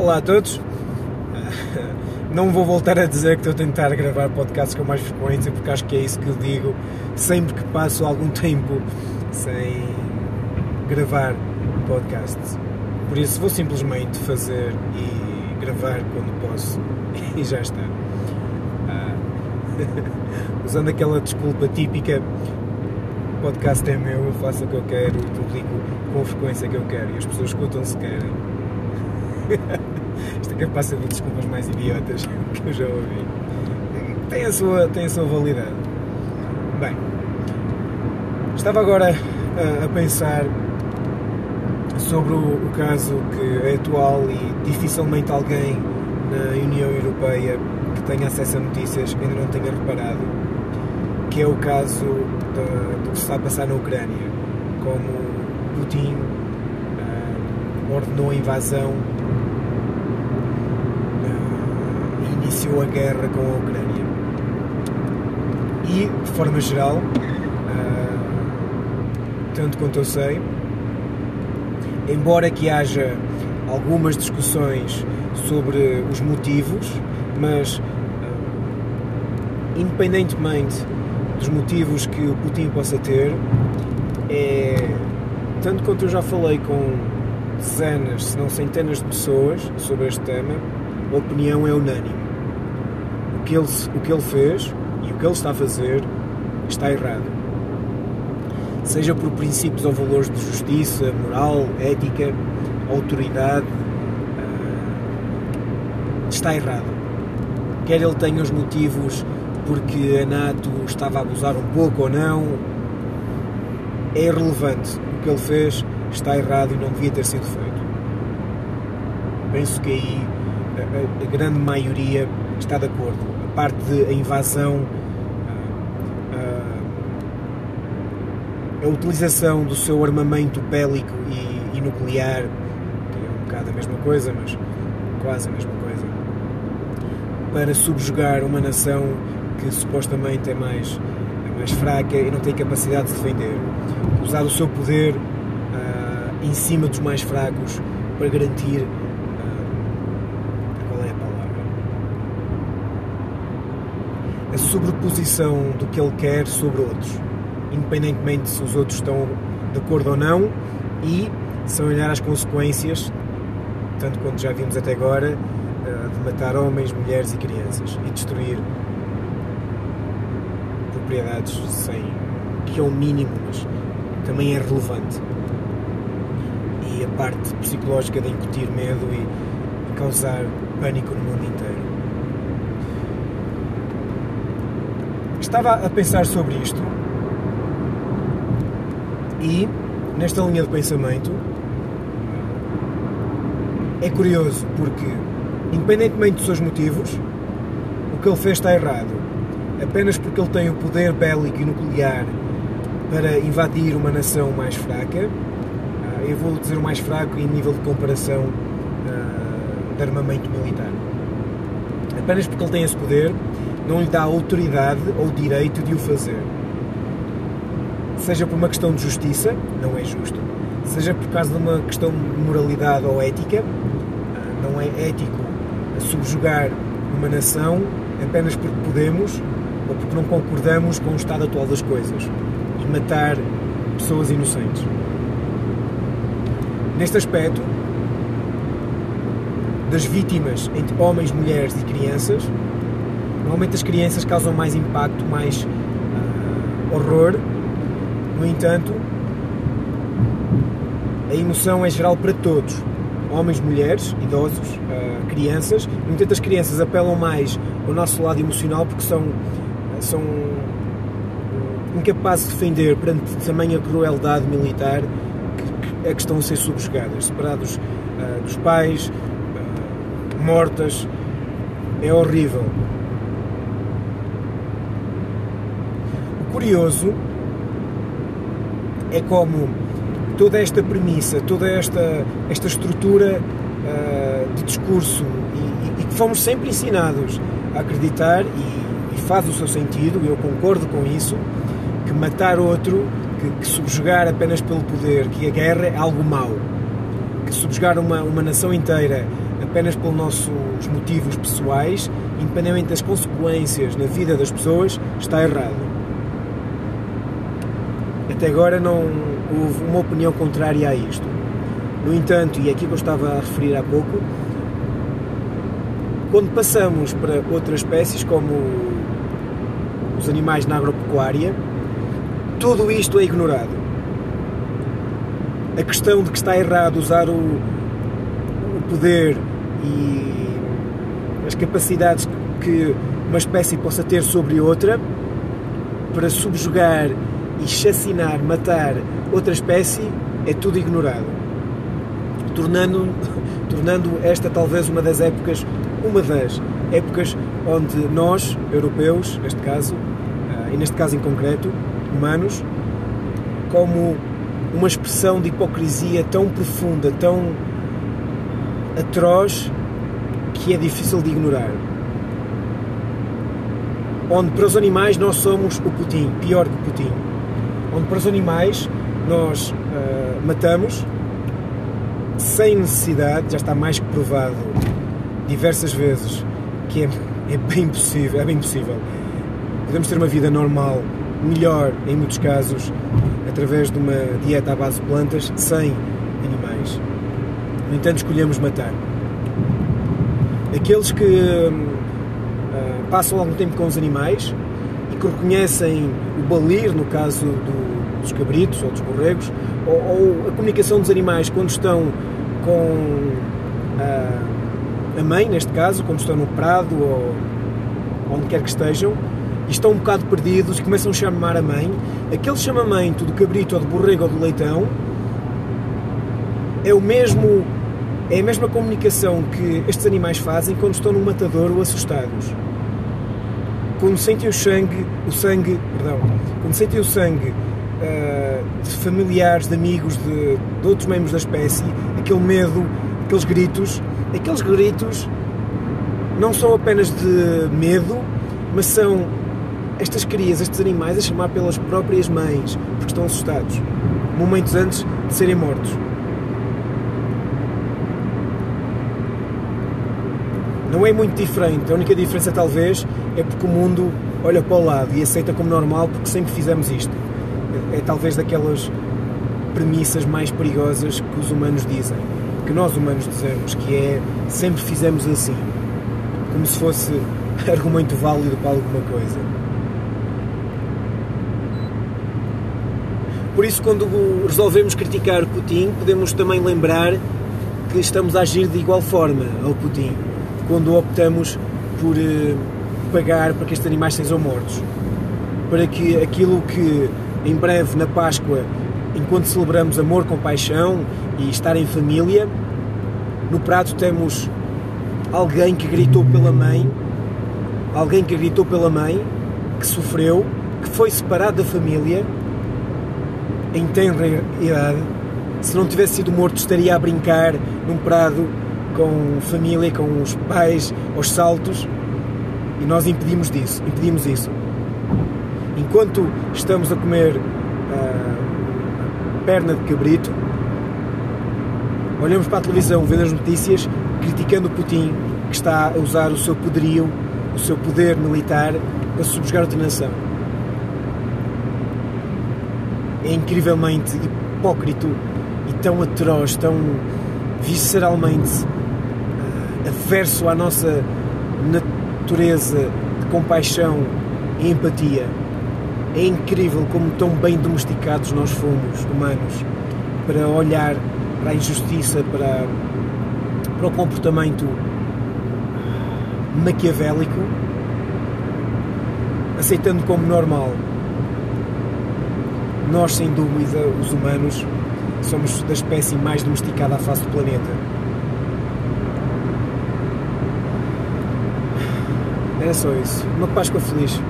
Olá a todos. Não vou voltar a dizer que estou a tentar gravar podcasts com mais frequência, porque acho que é isso que eu digo sempre que passo algum tempo sem gravar podcasts. Por isso vou simplesmente fazer e gravar quando posso e já está. Ah, usando aquela desculpa típica, podcast é meu, eu faço o que eu quero publico com a frequência que eu quero e as pessoas escutam se querem. É ser de desculpas mais idiotas que eu já ouvi. Tem a sua, tem a sua validade. Bem, estava agora a, a pensar sobre o, o, caso que é atual e dificilmente alguém na União Europeia que tenha acesso a notícias ainda não tenha reparado, que é o caso do que se está a passar na Ucrânia, como Putin uh, ordenou a invasão iniciou a guerra com a Ucrânia. E, de forma geral, uh, tanto quanto eu sei, embora que haja algumas discussões sobre os motivos, mas uh, independentemente dos motivos que o Putin possa ter, é tanto quanto eu já falei com dezenas, se não centenas de pessoas sobre este tema, a opinião é unânime que ele, o que ele fez e o que ele está a fazer está errado. Seja por princípios ou valores de justiça, moral, ética, autoridade, uh, está errado. Quer ele tenha os motivos porque a NATO estava a abusar um pouco ou não, é irrelevante. O que ele fez está errado e não devia ter sido feito. Penso que aí a, a grande maioria está de acordo parte da invasão, a utilização do seu armamento bélico e, e, nuclear, que é um bocado a mesma coisa, mas quase a mesma coisa, para subjugar uma nação que supostamente é mais, é mais fraca e não tem capacidade de defender. Usar o seu poder uh, em cima dos mais fracos para garantir a sobreposição do que ele quer sobre outros, independentemente se os outros estão de acordo ou não, e sem olhar as consequências, tanto quanto já vimos até agora, eh, de matar homens, mulheres e crianças e destruir propriedades sem que é o mínimo, mas também é relevante. E a parte psicológica de incutir medo e causar pânico no mundo inteiro. Estava a pensar sobre isto e, nesta linha de pensamento, é curioso porque, independentemente dos seus motivos, o que ele fez está errado. Apenas porque ele tem o poder bélico e nuclear para invadir uma nação mais fraca, ah, eu vou dizer o mais fraco em nível de comparação ah, de armamento militar. Apenas porque ele tem esse poder, não lhe dá autoridade ou direito de o fazer. Seja por uma questão de justiça, não é justo, seja por causa de uma questão de moralidade ou ética, não é ético subjugar uma nação apenas porque podemos ou porque não concordamos com o estado atual das coisas e matar pessoas inocentes. Neste aspecto, das vítimas entre homens, mulheres e crianças, Normalmente as crianças causam mais impacto, mais uh, horror. No entanto, a emoção é geral para todos. Homens, mulheres, idosos, uh, crianças. No entanto, as crianças apelam mais ao nosso lado emocional porque são, são incapazes de defender perante tamanha crueldade militar que, que, é que estão a ser subjugadas, separados uh, dos pais, mortas. É horrível. Curioso é como toda esta premissa, toda esta, esta estrutura uh, de discurso e, e, que fomos sempre ensinados a acreditar e, e, faz o seu sentido, eu concordo com isso, que matar outro, que, que, subjugar apenas pelo poder, que a guerra é algo mau, que subjugar uma, uma nação inteira apenas pelos nossos motivos pessoais, independentemente das consequências na vida das pessoas, está errado. Até agora não houve uma opinião contrária a isto. No entanto, e é aqui que eu estava a referir há pouco, quando passamos para outras espécies, como os animais na agropecuária, tudo isto é ignorado. A questão de que está errado usar o, o poder e as capacidades que uma espécie possa ter sobre outra para subjugar e chacinar, matar outra espécie é tudo ignorado, tornando, tornando esta talvez uma das épocas, uma das épocas onde nós, europeus, neste caso, ah, e neste caso em concreto, humanos, como uma expressão de hipocrisia tão profunda, tão atroz, que é difícil de ignorar. Onde para os animais nós somos o Putin, pior que Putin. Onde para os animais nós uh, matamos sem necessidade, já está mais que provado diversas vezes que é, é bem possível, é bem possível. Podemos ter uma vida normal melhor em muitos casos através de uma dieta à base de plantas sem animais. No entanto, escolhemos matar. Aqueles que uh, passam algum tempo com os animais que reconhecem o balir, no caso do, dos cabritos ou dos borregos, ou, ou, a comunicação dos animais quando estão com uh, a mãe, neste caso, quando estão no prado ou onde quer que estejam, e estão um bocado perdidos e começam a chamar a mãe, aquele chamamento do cabrito ou do borrego ou do leitão é o mesmo é a mesma comunicação que estes animais fazem quando estão no matador ou assustados. Quando sentem o sangue, o sangue, perdão, quando sentem o sangue uh, de familiares, de amigos, de, de outros membros da espécie, aquele medo, aqueles gritos, aqueles gritos não são apenas de medo, mas são estas crias, estes animais, a chamar pelas próprias mães, porque estão assustados, momentos antes de serem mortos. Não é muito diferente, a única diferença talvez é porque o mundo olha para o lado e aceita como normal porque sempre fizemos isto. É, é talvez daquelas premissas mais perigosas que os humanos dizem, que nós humanos dizemos, que é sempre fizemos assim, como se fosse argumento válido para alguma coisa. Por isso, quando resolvemos criticar Putin, podemos também lembrar que estamos a agir de igual forma ao Putin, quando optamos por eh, pagar para que estes animais sejam mortos. Para que aquilo que em breve na Páscoa, enquanto celebramos amor, compaixão e estar em família, no prato temos alguém que gritou pela mãe, alguém que gritou pela mãe, que sofreu, que foi separado da família em tenra idade, se não tivesse sido morto, estaria a brincar num prado com família, com os pais, aos saltos, e nós impedimos disso, impedimos isso. Enquanto estamos a comer uh, perna de cabrito, olhamos para a televisão, vendo as notícias, criticando Putin, que está a usar o seu poderio, o seu poder militar para subjugar outra nação é incrivelmente hipócrito e tão atroz, tão visceralmente averso à nossa natureza de compaixão e empatia. É incrível como tão bem domesticados nós fomos, humanos, para olhar para a injustiça, para, para o comportamento maquiavélico, aceitando como normal nós, sem dúvida, os humanos, somos da espécie mais domesticada à face do planeta. Era só isso. Uma Páscoa feliz.